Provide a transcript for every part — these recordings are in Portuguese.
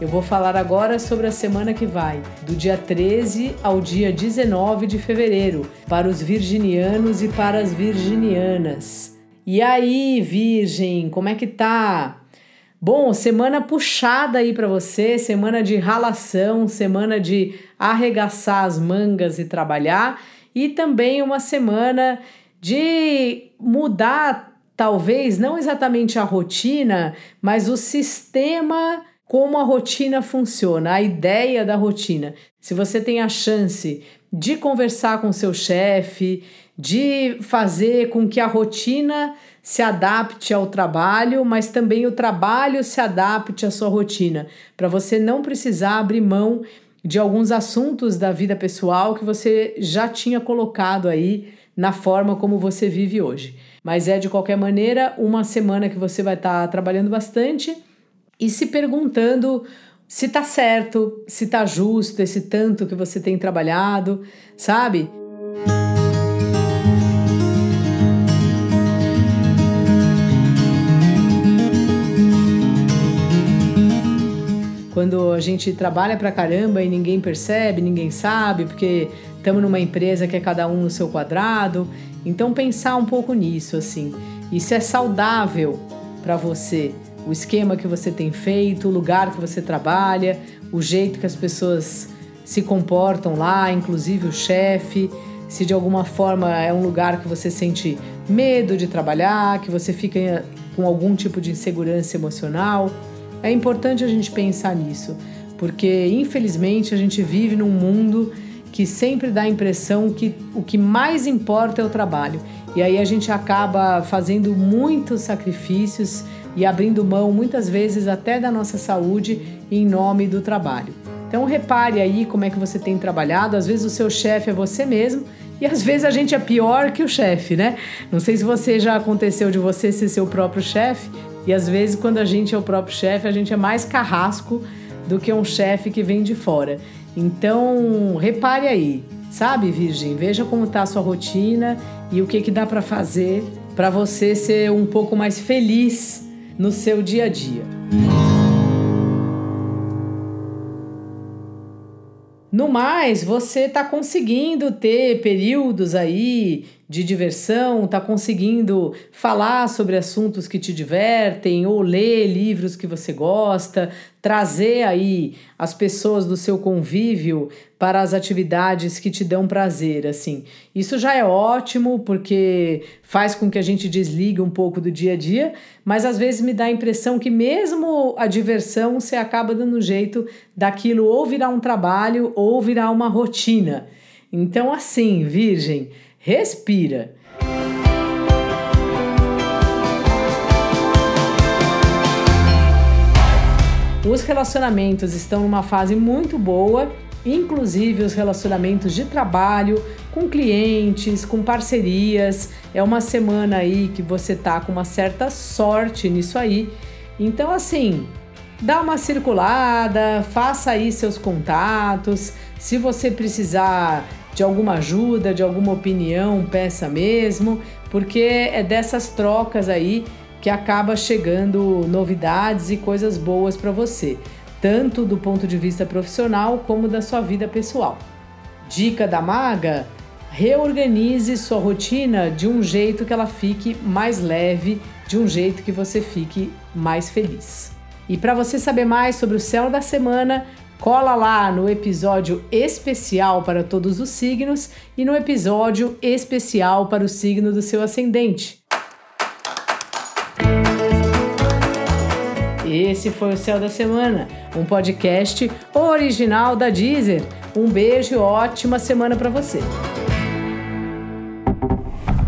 eu vou falar agora sobre a semana que vai, do dia 13 ao dia 19 de fevereiro, para os virginianos e para as virginianas. E aí, Virgem, como é que tá? Bom, semana puxada aí para você, semana de ralação, semana de arregaçar as mangas e trabalhar, e também uma semana de mudar, talvez não exatamente a rotina, mas o sistema como a rotina funciona, a ideia da rotina. Se você tem a chance de conversar com seu chefe, de fazer com que a rotina se adapte ao trabalho, mas também o trabalho se adapte à sua rotina, para você não precisar abrir mão de alguns assuntos da vida pessoal que você já tinha colocado aí na forma como você vive hoje. Mas é de qualquer maneira uma semana que você vai estar tá trabalhando bastante e se perguntando se tá certo, se tá justo esse tanto que você tem trabalhado, sabe? Quando a gente trabalha pra caramba e ninguém percebe, ninguém sabe, porque estamos numa empresa que é cada um no seu quadrado. Então pensar um pouco nisso assim. Isso é saudável para você o esquema que você tem feito, o lugar que você trabalha, o jeito que as pessoas se comportam lá, inclusive o chefe, se de alguma forma é um lugar que você sente medo de trabalhar, que você fica com algum tipo de insegurança emocional. É importante a gente pensar nisso, porque infelizmente a gente vive num mundo que sempre dá a impressão que o que mais importa é o trabalho. E aí a gente acaba fazendo muitos sacrifícios e abrindo mão muitas vezes até da nossa saúde em nome do trabalho. Então repare aí como é que você tem trabalhado. Às vezes o seu chefe é você mesmo e às vezes a gente é pior que o chefe, né? Não sei se você já aconteceu de você ser seu próprio chefe e às vezes quando a gente é o próprio chefe, a gente é mais carrasco do que um chefe que vem de fora. Então, repare aí, sabe, Virgem? Veja como está a sua rotina e o que que dá para fazer para você ser um pouco mais feliz no seu dia a dia. No mais, você está conseguindo ter períodos aí de diversão, está conseguindo falar sobre assuntos que te divertem ou ler livros que você gosta, trazer aí as pessoas do seu convívio para as atividades que te dão prazer, assim. Isso já é ótimo porque faz com que a gente desligue um pouco do dia a dia, mas às vezes me dá a impressão que mesmo a diversão você acaba dando jeito daquilo ou virar um trabalho ou virar uma rotina. Então assim, virgem, Respira. Os relacionamentos estão numa fase muito boa, inclusive os relacionamentos de trabalho, com clientes, com parcerias. É uma semana aí que você tá com uma certa sorte nisso aí. Então, assim, dá uma circulada, faça aí seus contatos. Se você precisar de alguma ajuda, de alguma opinião, peça mesmo, porque é dessas trocas aí que acaba chegando novidades e coisas boas para você, tanto do ponto de vista profissional como da sua vida pessoal. Dica da maga: reorganize sua rotina de um jeito que ela fique mais leve, de um jeito que você fique mais feliz. E para você saber mais sobre o céu da semana, Cola lá no episódio especial para todos os signos e no episódio especial para o signo do seu ascendente. Esse foi o Céu da Semana, um podcast original da Deezer. Um beijo e ótima semana para você.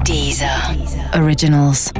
Deezer. Originals.